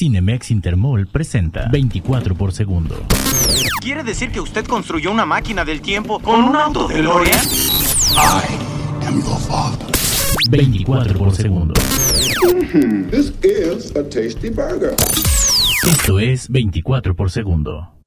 Cinemex Intermol presenta 24 por segundo. ¿Quiere decir que usted construyó una máquina del tiempo con un auto de DeLorean? I am your father. 24 por segundo. This is a tasty burger. Esto es 24 por segundo.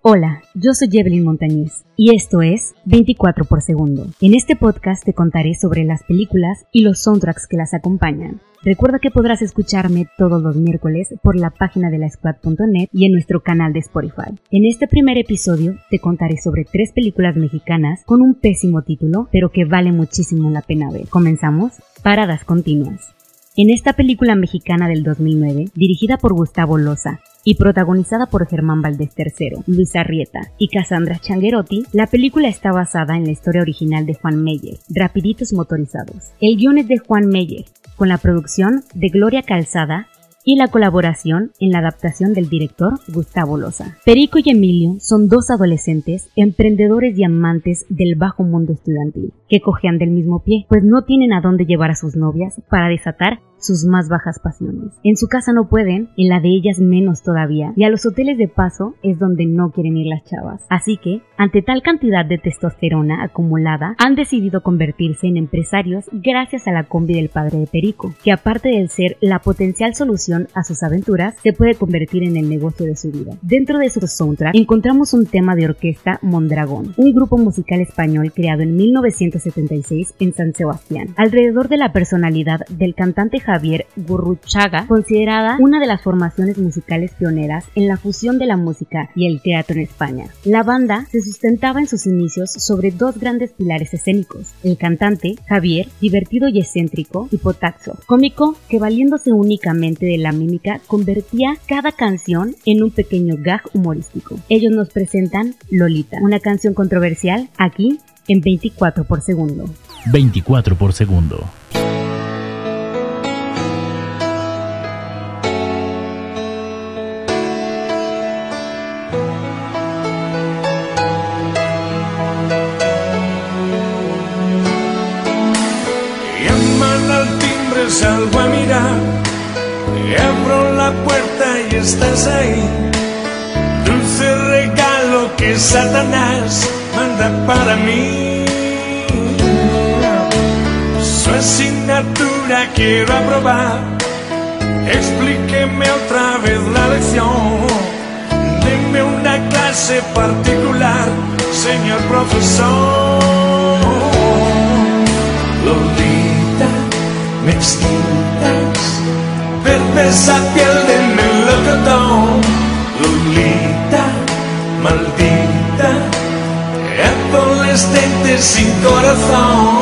Hola, yo soy Evelyn Montañez y esto es 24 por segundo. En este podcast te contaré sobre las películas y los soundtracks que las acompañan. Recuerda que podrás escucharme todos los miércoles por la página de la squad.net y en nuestro canal de Spotify. En este primer episodio te contaré sobre tres películas mexicanas con un pésimo título, pero que vale muchísimo la pena ver. Comenzamos. Paradas continuas. En esta película mexicana del 2009, dirigida por Gustavo Loza y protagonizada por Germán Valdés III, Luis Arrieta y Cassandra Changuerotti, la película está basada en la historia original de Juan Meyer, Rapiditos Motorizados. El guion es de Juan Meyer, con la producción de Gloria Calzada y la colaboración en la adaptación del director Gustavo Loza. Perico y Emilio son dos adolescentes, emprendedores y amantes del bajo mundo estudiantil, que cojean del mismo pie, pues no tienen a dónde llevar a sus novias para desatar sus más bajas pasiones. En su casa no pueden, en la de ellas menos todavía, y a los hoteles de paso es donde no quieren ir las chavas. Así que, ante tal cantidad de testosterona acumulada, han decidido convertirse en empresarios gracias a la combi del padre de Perico, que aparte de ser la potencial solución a sus aventuras, se puede convertir en el negocio de su vida. Dentro de su soundtrack encontramos un tema de orquesta Mondragón, un grupo musical español creado en 1976 en San Sebastián, alrededor de la personalidad del cantante Javier Gurruchaga, considerada una de las formaciones musicales pioneras en la fusión de la música y el teatro en España. La banda se sustentaba en sus inicios sobre dos grandes pilares escénicos, el cantante, Javier, divertido y excéntrico, y Potaxo, cómico que valiéndose únicamente de la mímica convertía cada canción en un pequeño gag humorístico. Ellos nos presentan Lolita, una canción controversial aquí en 24 por segundo. 24 por segundo. Estás ahí. Dulce regalo que Satanás manda para mí. Su asignatura quiero aprobar. Explíqueme otra vez la lección. Deme una clase particular, señor profesor. Lolita, me excitas, verde esa piel de melocotón. Lolita, maldita, adolescente sin corazón.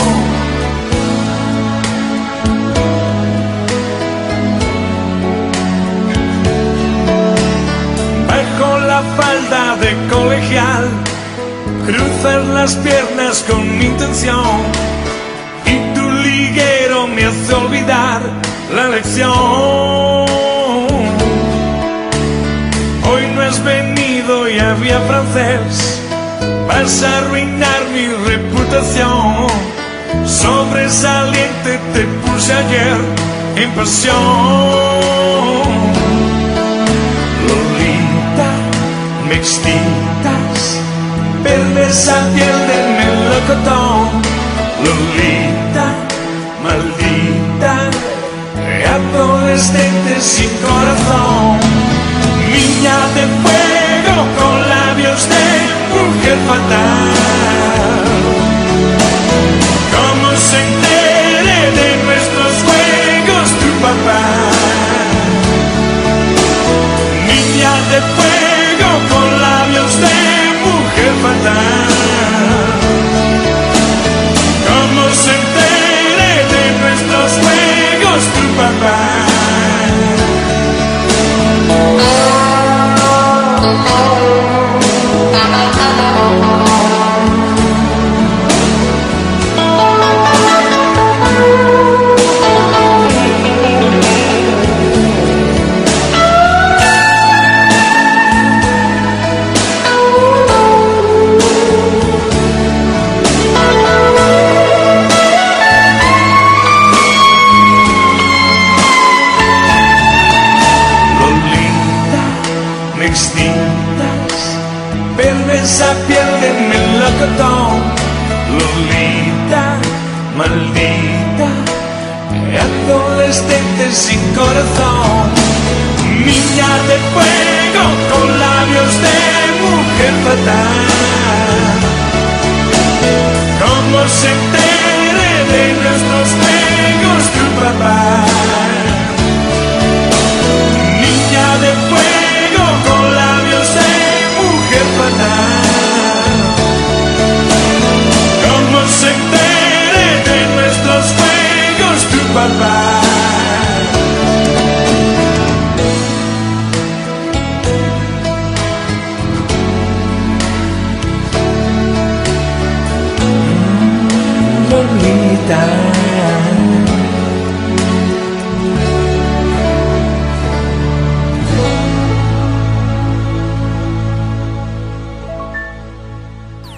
Bajo la falda de colegial, cruzar las piernas con intención y tu liguero me hace olvidar la lección. Hoy no has venido y había francés, vas a arruinar mi reputación. Sobresaliente te puse ayer en pasión. Lolita, me excitas, verde esa piel de melocotón. Lolita, maldita, adolescente sin corazón. Niña de fuego con labios de mujer fatal. Niña de fuego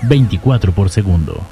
24 por segundo.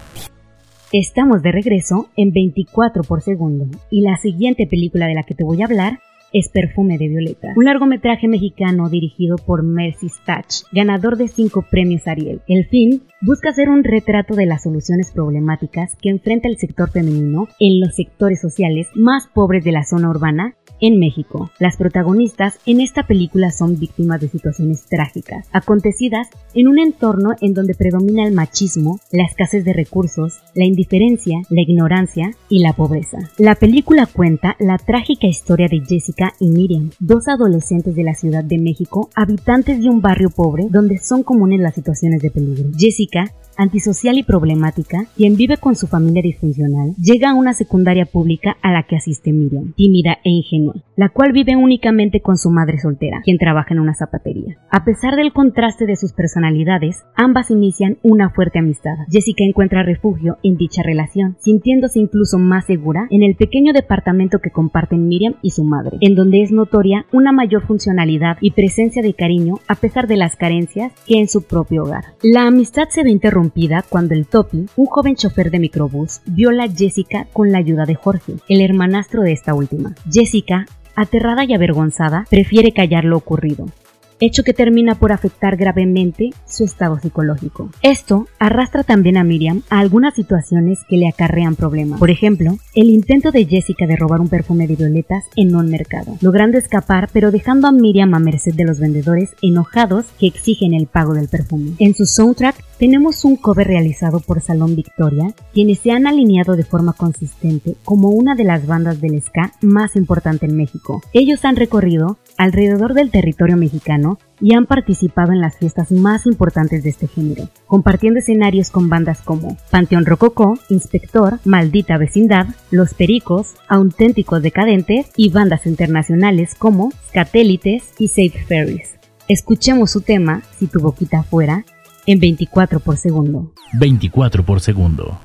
Estamos de regreso en 24 por segundo y la siguiente película de la que te voy a hablar es Perfume de Violeta, un largometraje mexicano dirigido por Mercy Stach, ganador de cinco premios Ariel. El film busca ser un retrato de las soluciones problemáticas que enfrenta el sector femenino en los sectores sociales más pobres de la zona urbana en México. Las protagonistas en esta película son víctimas de situaciones trágicas, acontecidas en un entorno en donde predomina el machismo, la escasez de recursos, la indiferencia, la ignorancia y la pobreza. La película cuenta la trágica historia de Jessica y Miriam, dos adolescentes de la Ciudad de México, habitantes de un barrio pobre donde son comunes las situaciones de peligro. Jessica antisocial y problemática, quien vive con su familia disfuncional, llega a una secundaria pública a la que asiste Miriam, tímida e ingenua, la cual vive únicamente con su madre soltera, quien trabaja en una zapatería. A pesar del contraste de sus personalidades, ambas inician una fuerte amistad. Jessica encuentra refugio en dicha relación, sintiéndose incluso más segura en el pequeño departamento que comparten Miriam y su madre, en donde es notoria una mayor funcionalidad y presencia de cariño a pesar de las carencias que en su propio hogar. La amistad se ve interrumpida cuando el Topi, un joven chofer de microbús, viola a Jessica con la ayuda de Jorge, el hermanastro de esta última. Jessica, aterrada y avergonzada, prefiere callar lo ocurrido hecho que termina por afectar gravemente su estado psicológico. Esto arrastra también a Miriam a algunas situaciones que le acarrean problemas. Por ejemplo, el intento de Jessica de robar un perfume de violetas en un mercado, logrando escapar pero dejando a Miriam a merced de los vendedores enojados que exigen el pago del perfume. En su soundtrack tenemos un cover realizado por Salón Victoria, quienes se han alineado de forma consistente como una de las bandas del ska más importante en México. Ellos han recorrido alrededor del territorio mexicano y han participado en las fiestas más importantes de este género, compartiendo escenarios con bandas como Panteón Rococó, Inspector, Maldita Vecindad, Los Pericos, Auténticos Decadentes y bandas internacionales como Scatélites y Safe Ferries. Escuchemos su tema, Si tu boquita fuera, en 24 por segundo. 24 por segundo.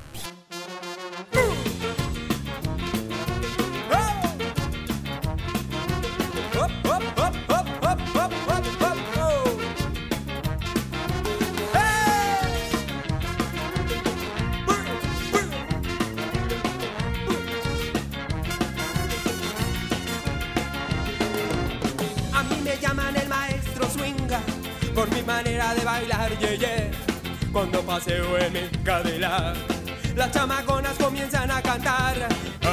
Por mi manera de bailar, ye, ye. Cuando paseo en mi Cadillac, las chamaconas comienzan a cantar. Ah,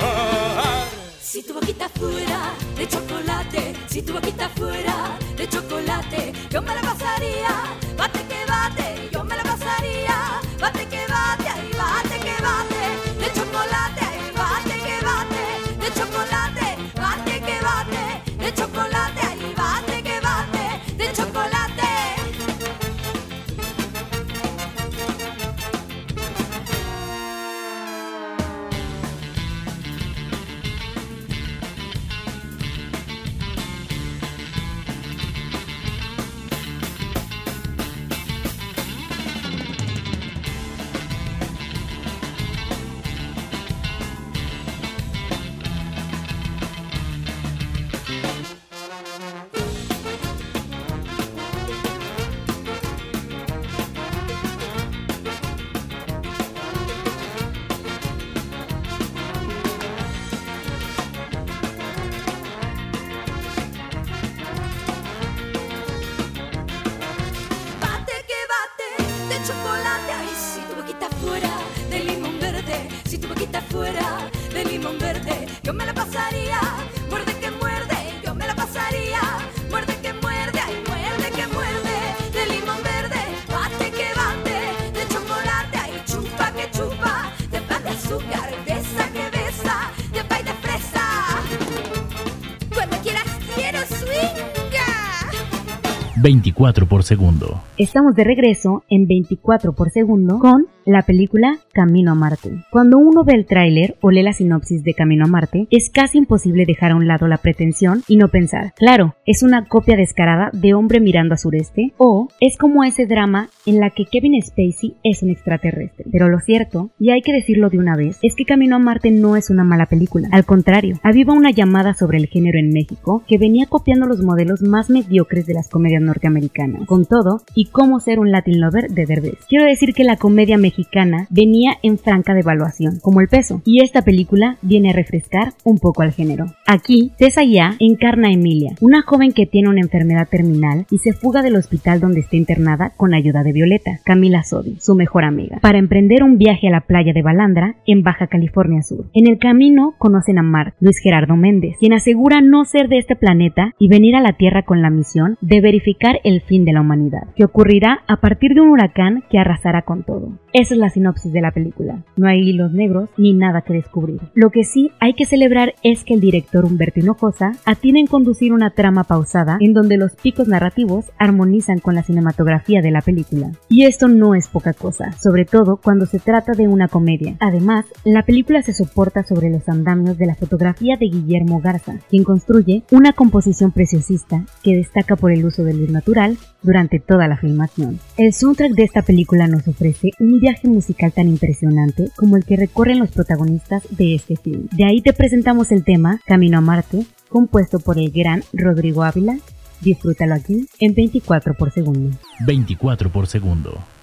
ah, ah. Si tu boquita fuera de chocolate, si tu boquita fuera de chocolate, yo me la pasaría, 24 por segundo. Estamos de regreso en 24 por segundo con la película Camino a Marte. Cuando uno ve el tráiler o lee la sinopsis de Camino a Marte, es casi imposible dejar a un lado la pretensión y no pensar, claro, es una copia descarada de Hombre mirando a sureste o es como ese drama en la que Kevin Spacey es un extraterrestre. Pero lo cierto, y hay que decirlo de una vez, es que Camino a Marte no es una mala película. Al contrario, aviva una llamada sobre el género en México que venía copiando los modelos más mediocres de las comedias norteamericanas. Con todo, y cómo ser un Latin lover de Derbez. Quiero decir que la comedia mexicana venía en franca devaluación, como el peso, y esta película viene a refrescar un poco al género. Aquí, Tessa Ya encarna a Emilia, una joven que tiene una enfermedad terminal y se fuga del hospital donde está internada con ayuda de Violeta, Camila Sodi, su mejor amiga, para emprender un viaje a la playa de Balandra en Baja California Sur. En el camino conocen a Mark, Luis Gerardo Méndez, quien asegura no ser de este planeta y venir a la Tierra con la misión de verificar el fin de la humanidad, ocurrirá a partir de un huracán que arrasará con todo. Esa es la sinopsis de la película. No hay hilos negros ni nada que descubrir. Lo que sí hay que celebrar es que el director Humberto Hinojosa atina en conducir una trama pausada en donde los picos narrativos armonizan con la cinematografía de la película. Y esto no es poca cosa, sobre todo cuando se trata de una comedia. Además, la película se soporta sobre los andamios de la fotografía de Guillermo Garza, quien construye una composición preciosista que destaca por el uso de luz natural durante toda la filmación. El soundtrack de esta película nos ofrece un viaje musical tan impresionante como el que recorren los protagonistas de este film. De ahí te presentamos el tema Camino a Marte, compuesto por el gran Rodrigo Ávila. Disfrútalo aquí en 24 por segundo. 24 por segundo.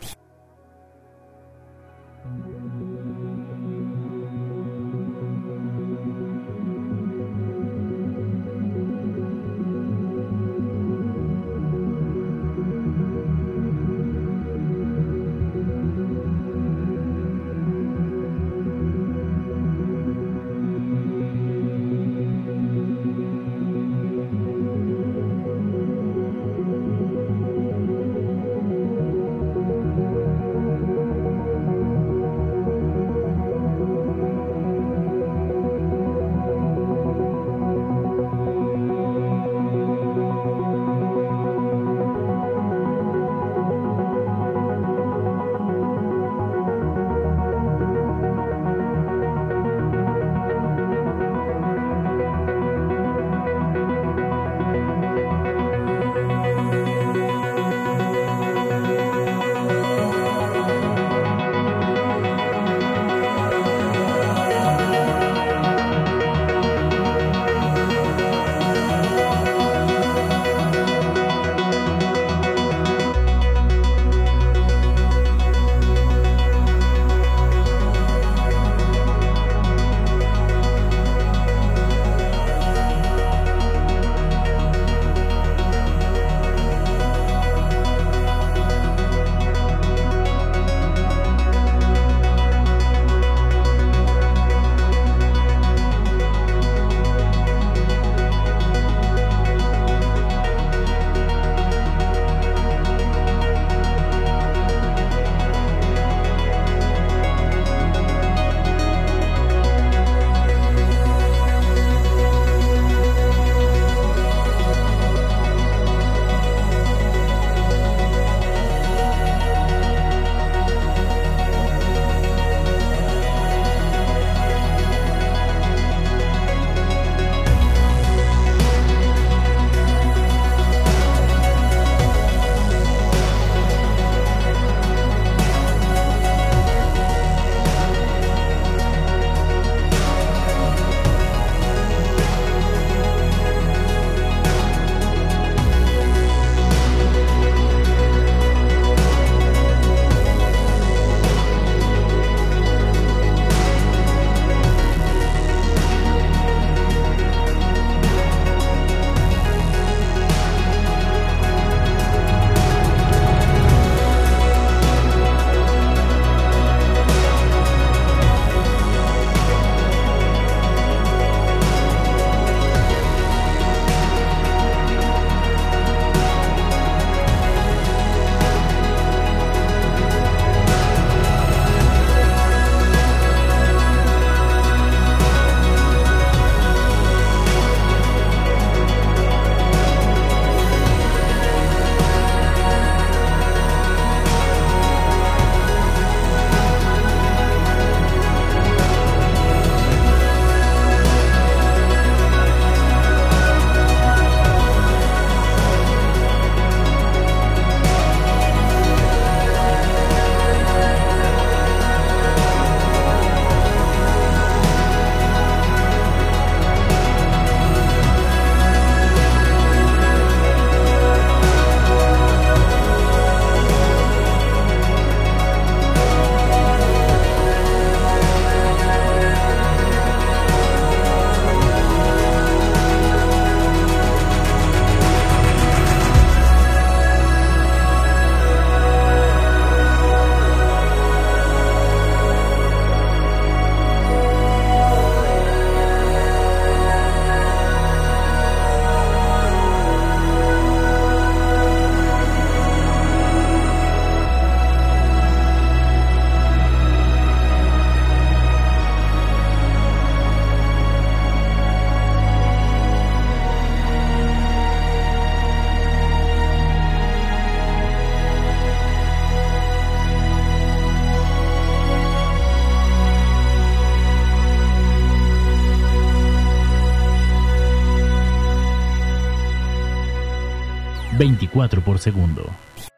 24 por segundo.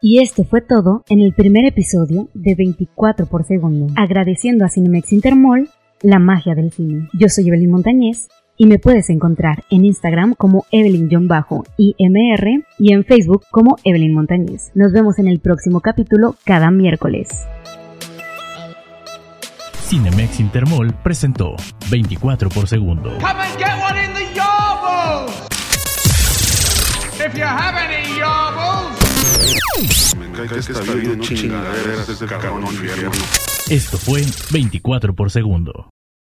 Y esto fue todo en el primer episodio de 24 por segundo, agradeciendo a Cinemex Intermol la magia del cine. Yo soy Evelyn Montañez y me puedes encontrar en Instagram como Evelyn-IMR y en Facebook como Evelyn Montañez. Nos vemos en el próximo capítulo cada miércoles. Cinemex Intermol presentó 24 por segundo. Come and get one in the Me cae que esta vida en chingaderas es el cabrón infierno. Esto fue 24 por segundo.